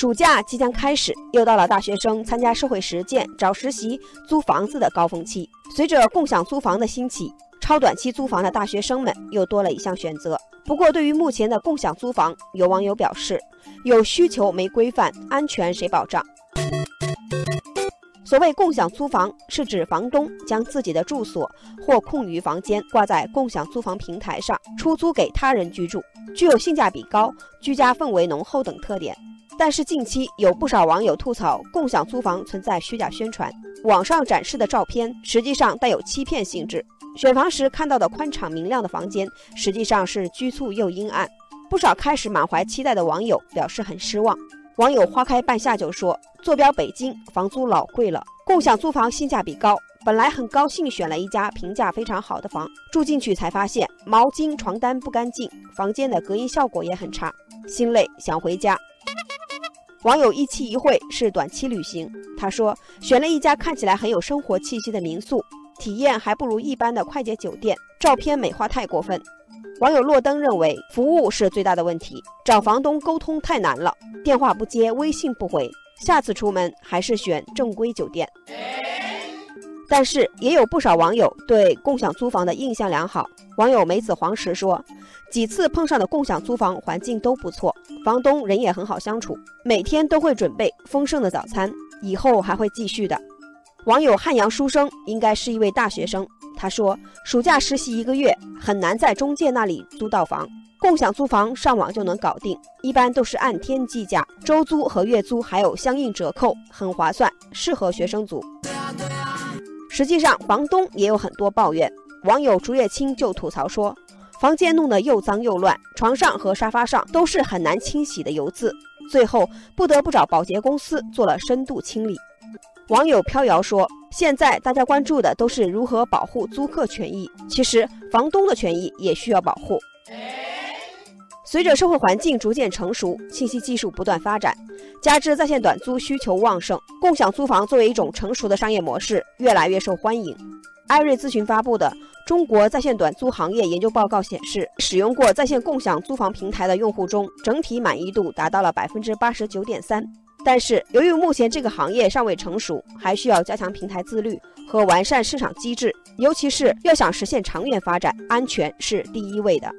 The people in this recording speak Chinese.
暑假即将开始，又到了大学生参加社会实践、找实习、租房子的高峰期。随着共享租房的兴起，超短期租房的大学生们又多了一项选择。不过，对于目前的共享租房，有网友表示，有需求没规范，安全谁保障？所谓共享租房，是指房东将自己的住所或空余房间挂在共享租房平台上，出租给他人居住，具有性价比高、居家氛围浓厚等特点。但是近期有不少网友吐槽，共享租房存在虚假宣传，网上展示的照片实际上带有欺骗性质。选房时看到的宽敞明亮的房间，实际上是局促又阴暗。不少开始满怀期待的网友表示很失望。网友花开半夏就说：“坐标北京，房租老贵了，共享租房性价比高。本来很高兴选了一家评价非常好的房，住进去才发现毛巾、床单不干净，房间的隔音效果也很差，心累，想回家。”网友一期一会是短期旅行，他说选了一家看起来很有生活气息的民宿，体验还不如一般的快捷酒店，照片美化太过分。网友落灯认为服务是最大的问题，找房东沟通太难了，电话不接，微信不回，下次出门还是选正规酒店。但是也有不少网友对共享租房的印象良好。网友梅子黄石说，几次碰上的共享租房环境都不错，房东人也很好相处，每天都会准备丰盛的早餐，以后还会继续的。网友汉阳书生应该是一位大学生。他说，暑假实习一个月很难在中介那里租到房，共享租房上网就能搞定，一般都是按天计价，周租和月租还有相应折扣，很划算，适合学生租。实际上，房东也有很多抱怨。网友竹叶青就吐槽说，房间弄得又脏又乱，床上和沙发上都是很难清洗的油渍，最后不得不找保洁公司做了深度清理。网友飘摇说：“现在大家关注的都是如何保护租客权益，其实房东的权益也需要保护。随着社会环境逐渐成熟，信息技术不断发展，加之在线短租需求旺盛，共享租房作为一种成熟的商业模式，越来越受欢迎。”艾瑞咨询发布的《中国在线短租行业研究报告》显示，使用过在线共享租房平台的用户中，整体满意度达到了百分之八十九点三。但是，由于目前这个行业尚未成熟，还需要加强平台自律和完善市场机制，尤其是要想实现长远发展，安全是第一位的。